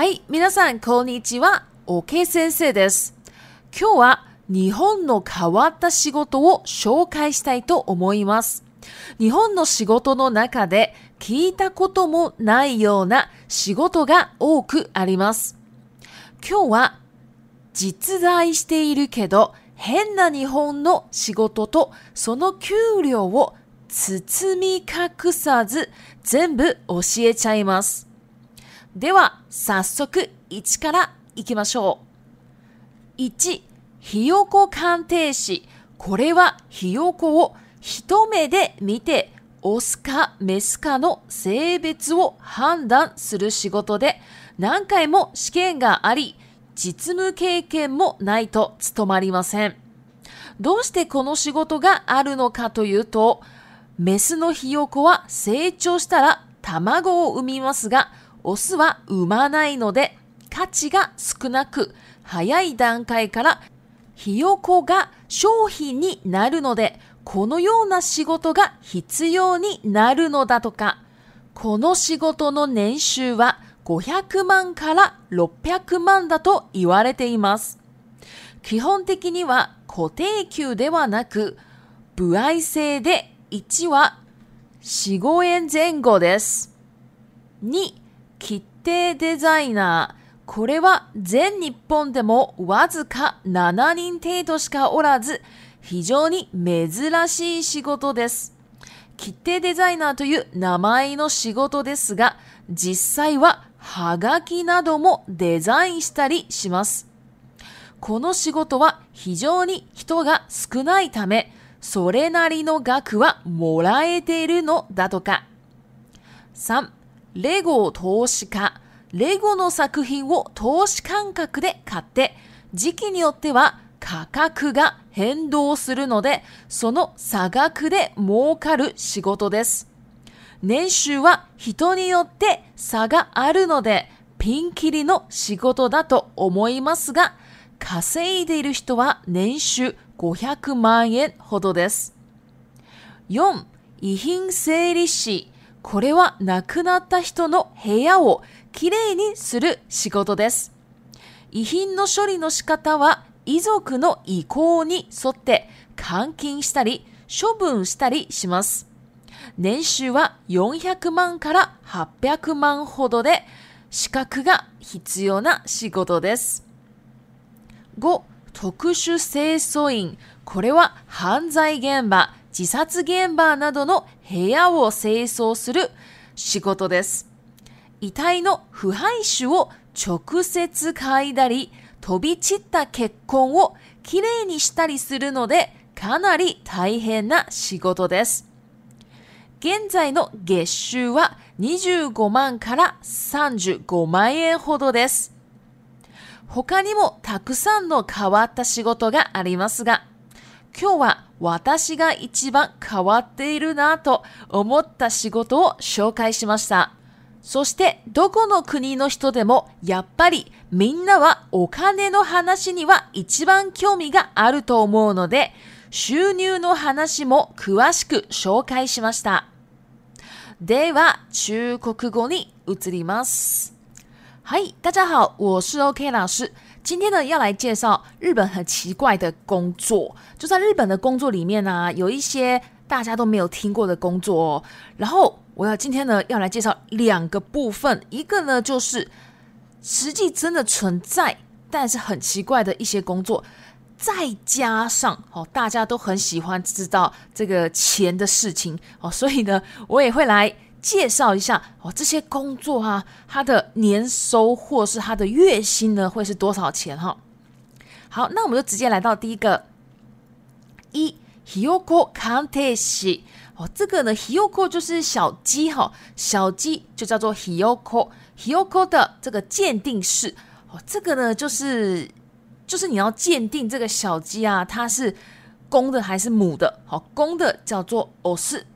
はい、皆さん、こんにちは。オケ先生です。今日は日本の変わった仕事を紹介したいと思います。日本の仕事の中で聞いたこともないような仕事が多くあります。今日は実在しているけど変な日本の仕事とその給料を包み隠さず全部教えちゃいます。では、早速1からいきましょう。1、ひよこ鑑定士。これはひよこを一目で見て、オスかメスかの性別を判断する仕事で、何回も試験があり、実務経験もないと務まりません。どうしてこの仕事があるのかというと、メスのひよこは成長したら卵を産みますが、オスは産まないので価値が少なく早い段階からひよこが商品になるのでこのような仕事が必要になるのだとかこの仕事の年収は500万から600万だと言われています基本的には固定給ではなく歩合制で1は4、5円前後です。2、切手デザイナー。これは全日本でもわずか7人程度しかおらず、非常に珍しい仕事です。切手デザイナーという名前の仕事ですが、実際はハガキなどもデザインしたりします。この仕事は非常に人が少ないため、それなりの額はもらえているのだとか。3レゴ投資家、レゴの作品を投資感覚で買って、時期によっては価格が変動するので、その差額で儲かる仕事です。年収は人によって差があるので、ピンキリの仕事だと思いますが、稼いでいる人は年収500万円ほどです。4、遺品整理士。これは亡くなった人の部屋をきれいにする仕事です。遺品の処理の仕方は遺族の意向に沿って監禁したり処分したりします。年収は400万から800万ほどで資格が必要な仕事です。5. 特殊清掃員。これは犯罪現場、自殺現場などの部屋を清掃する仕事です。遺体の腐敗種を直接嗅いだり、飛び散った血痕をきれいにしたりするので、かなり大変な仕事です。現在の月収は25万から35万円ほどです。他にもたくさんの変わった仕事がありますが、今日は私が一番変わっているなと思った仕事を紹介しました。そしてどこの国の人でもやっぱりみんなはお金の話には一番興味があると思うので収入の話も詳しく紹介しました。では中国語に移ります。はい、大家好、我是 OK 老师。今天呢，要来介绍日本很奇怪的工作。就在日本的工作里面呢，有一些大家都没有听过的工作。哦。然后，我要今天呢，要来介绍两个部分，一个呢就是实际真的存在，但是很奇怪的一些工作，再加上哦，大家都很喜欢知道这个钱的事情哦，所以呢，我也会来。介绍一下哦，这些工作啊，他的年收或是他的月薪呢，会是多少钱哈？好，那我们就直接来到第一个，一 Hiyoko Kan t e s i 哦，这个呢，Hiyoko 就是小鸡哈，小鸡就叫做 Hiyoko，Hiyoko 的这个鉴定师哦，这个呢，就是就是你要鉴定这个小鸡啊，它是公的还是母的？好，公的叫做哦，是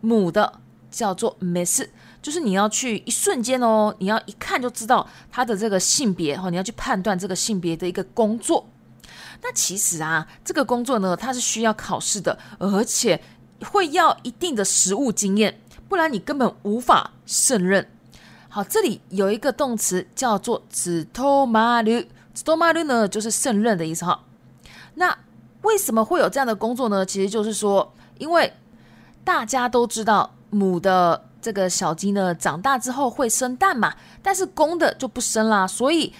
母的。叫做没事，就是你要去一瞬间哦，你要一看就知道他的这个性别哈，你要去判断这个性别的一个工作。那其实啊，这个工作呢，它是需要考试的，而且会要一定的实务经验，不然你根本无法胜任。好，这里有一个动词叫做“指头马路”，“指头马路”呢就是胜任的意思哈。那为什么会有这样的工作呢？其实就是说，因为大家都知道。母的这个小鸡呢，长大之后会生蛋嘛，但是公的就不生啦。所以，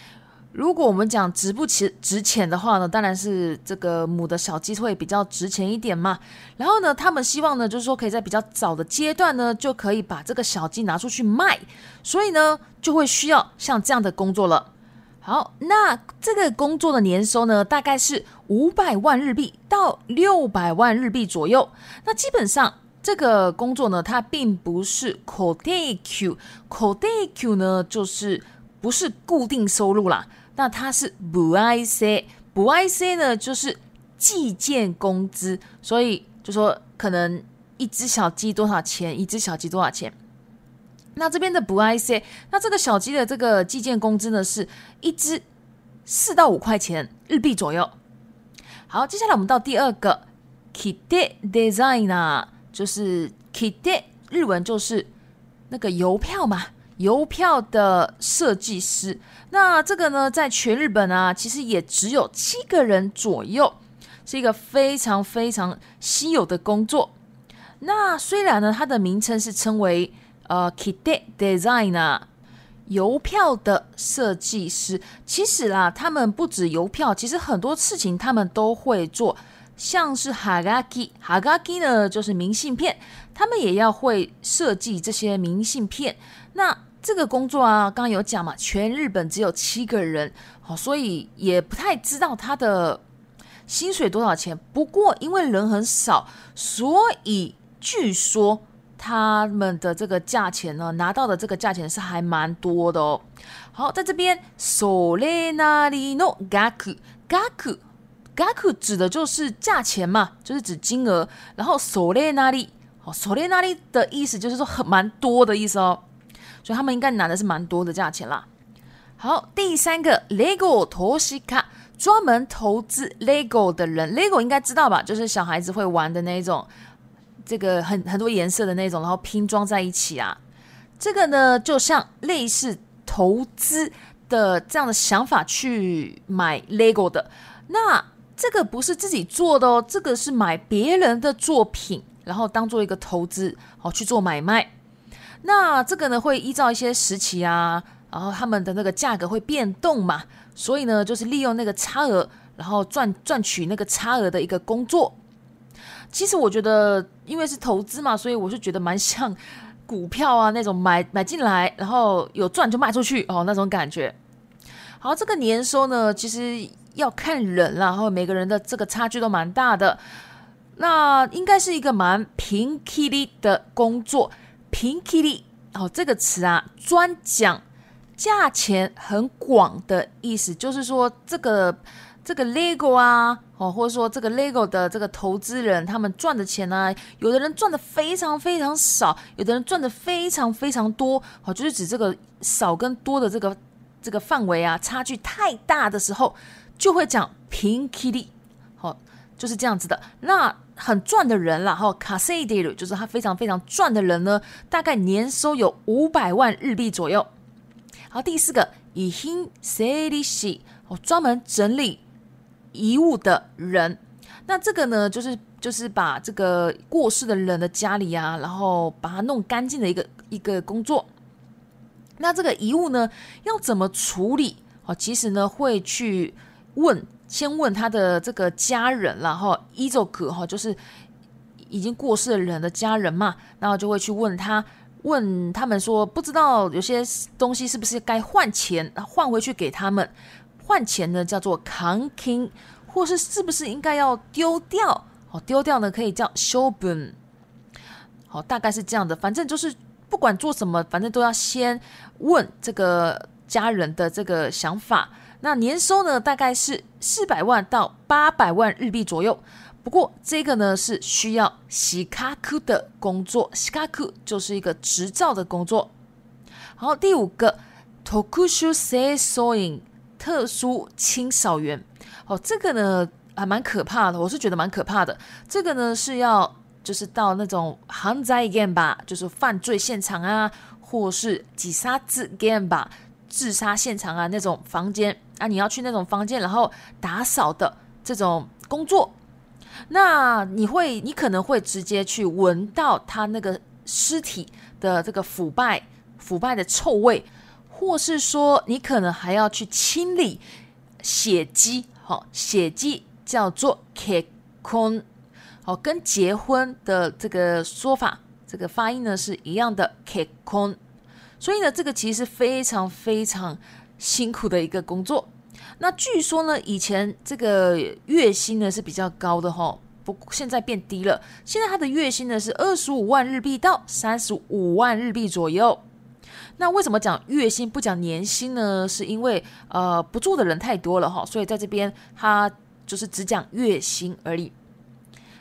如果我们讲值不值值钱的话呢，当然是这个母的小鸡会比较值钱一点嘛。然后呢，他们希望呢，就是说可以在比较早的阶段呢，就可以把这个小鸡拿出去卖，所以呢，就会需要像这样的工作了。好，那这个工作的年收呢，大概是五百万日币到六百万日币左右。那基本上。这个工作呢，它并不是 k o d e q k o d e q 呢就是不是固定收入啦。那它是 buic，buic 呢就是计件工资，所以就说可能一只小鸡多少钱，一只小鸡多少钱。那这边的 buic，那这个小鸡的这个计件工资呢是一只四到五块钱日币左右。好，接下来我们到第二个 kite designer。就是 k i d e 日文就是那个邮票嘛，邮票的设计师。那这个呢，在全日本啊，其实也只有七个人左右，是一个非常非常稀有的工作。那虽然呢，它的名称是称为呃 k i d e designer，邮票的设计师，其实啦，他们不止邮票，其实很多事情他们都会做。像是 hagaki，hagaki 呢，就是明信片，他们也要会设计这些明信片。那这个工作啊，刚刚有讲嘛，全日本只有七个人，好，所以也不太知道他的薪水多少钱。不过因为人很少，所以据说他们的这个价钱呢，拿到的这个价钱是还蛮多的哦。好，在这边手雷那里诺 gaku gaku。yaku 指的就是价钱嘛，就是指金额。然后 sore nari，好，sore nari 的意思就是说很蛮多的意思哦，所以他们应该拿的是蛮多的价钱啦。好，第三个 lego 投资卡，专门投资 lego 的人，lego 应该知道吧？就是小孩子会玩的那一种，这个很很多颜色的那种，然后拼装在一起啊。这个呢，就像类似投资的这样的想法去买 lego 的那。这个不是自己做的哦，这个是买别人的作品，然后当做一个投资，哦去做买卖。那这个呢，会依照一些时期啊，然后他们的那个价格会变动嘛，所以呢，就是利用那个差额，然后赚赚取那个差额的一个工作。其实我觉得，因为是投资嘛，所以我是觉得蛮像股票啊那种买买进来，然后有赚就卖出去哦那种感觉。好，这个年收呢，其实。要看人然后每个人的这个差距都蛮大的。那应该是一个蛮平 kill 的的工作，平 kill 哦这个词啊，专讲价钱很广的意思，就是说这个这个 lego 啊，哦或者说这个 lego 的这个投资人，他们赚的钱呢，有的人赚的非常非常少，有的人赚的非常非常多，好就是指这个少跟多的这个这个范围啊，差距太大的时候。就会讲平 k i y 好，就是这样子的。那很赚的人啦，哈，卡塞迪鲁就是他非常非常赚的人呢，大概年收有五百万日币左右。好，第四个以 hin s e r i s i 哦，专门整理遗物的人。那这个呢，就是就是把这个过世的人的家里啊，然后把它弄干净的一个一个工作。那这个遗物呢，要怎么处理？哦，其实呢，会去。问，先问他的这个家人然后伊遗可哈，就是已经过世的人的家人嘛，然后就会去问他，问他们说，不知道有些东西是不是该换钱，换回去给他们，换钱呢叫做 c o n i n g 或是是不是应该要丢掉，哦，丢掉呢可以叫修本，好大概是这样的，反正就是不管做什么，反正都要先问这个家人的这个想法。那年收呢，大概是四百万到八百万日币左右。不过这个呢是需要西卡库的工作，西卡库就是一个执照的工作。好，第五个，Tokushu s Soin，特殊清扫员。哦，这个呢还蛮可怕的，我是觉得蛮可怕的。这个呢是要就是到那种航灾 game 吧，就是犯罪现场啊，或是自杀 game 吧，自杀现场啊那种房间。那你要去那种房间，然后打扫的这种工作，那你会，你可能会直接去闻到他那个尸体的这个腐败、腐败的臭味，或是说你可能还要去清理血迹，好，血迹叫做 kakon，好，跟结婚的这个说法，这个发音呢是一样的 kakon，所以呢，这个其实非常非常。辛苦的一个工作，那据说呢，以前这个月薪呢是比较高的哈，不，现在变低了。现在他的月薪呢是二十五万日币到三十五万日币左右。那为什么讲月薪不讲年薪呢？是因为呃，不做的人太多了哈，所以在这边他就是只讲月薪而已。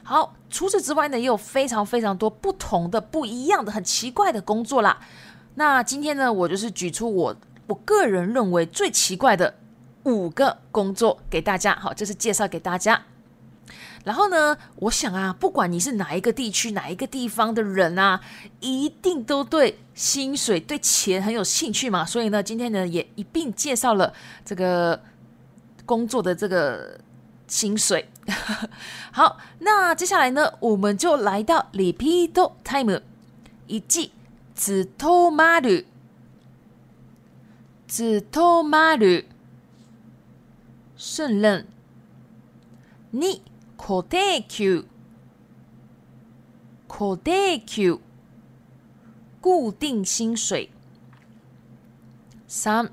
好，除此之外呢，也有非常非常多不同的、不一样的、很奇怪的工作啦。那今天呢，我就是举出我。我个人认为最奇怪的五个工作给大家，好，这是介绍给大家。然后呢，我想啊，不管你是哪一个地区、哪一个地方的人啊，一定都对薪水、对钱很有兴趣嘛。所以呢，今天呢也一并介绍了这个工作的这个薪水。好，那接下来呢，我们就来到 Repeat Time 一，つとまる。指头马路，胜任。二固定薪，固定薪。三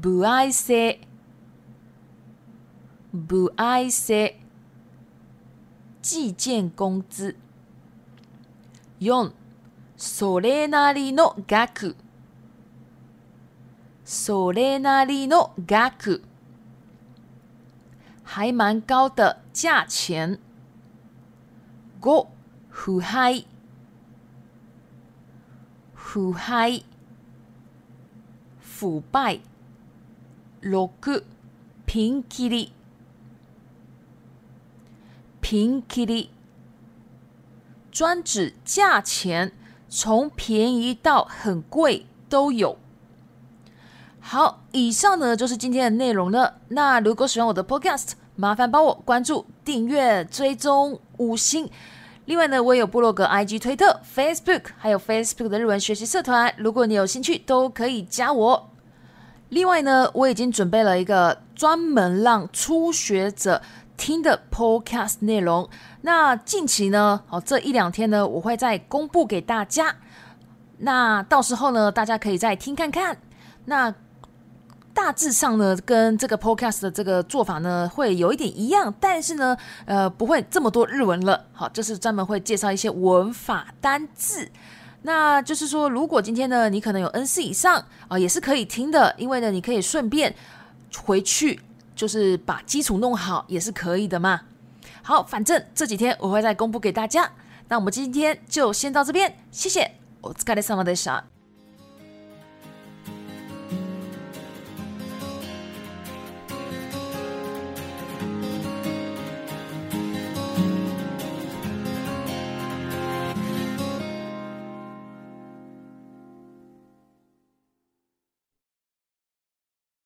不爱塞，不爱塞。计件工资。四それなりの額。それなりの額。还蛮高的价钱。五、腐害、腐害、腐败。六、平っきり、平っきり，专指价钱从便宜到很贵都有。好，以上呢就是今天的内容了。那如果喜欢我的 Podcast，麻烦帮我关注、订阅、追踪五星。另外呢，我也有部落格、IG、推特、Facebook，还有 Facebook 的日文学习社团。如果你有兴趣，都可以加我。另外呢，我已经准备了一个专门让初学者听的 Podcast 内容。那近期呢，哦，这一两天呢，我会再公布给大家。那到时候呢，大家可以再听看看。那。大致上呢，跟这个 podcast 的这个做法呢，会有一点一样，但是呢，呃，不会这么多日文了。好，这是专门会介绍一些文法单字。那就是说，如果今天呢，你可能有 n 四以上啊，也是可以听的，因为呢，你可以顺便回去，就是把基础弄好，也是可以的嘛。好，反正这几天我会再公布给大家。那我们今天就先到这边，谢谢。お疲れ様でした。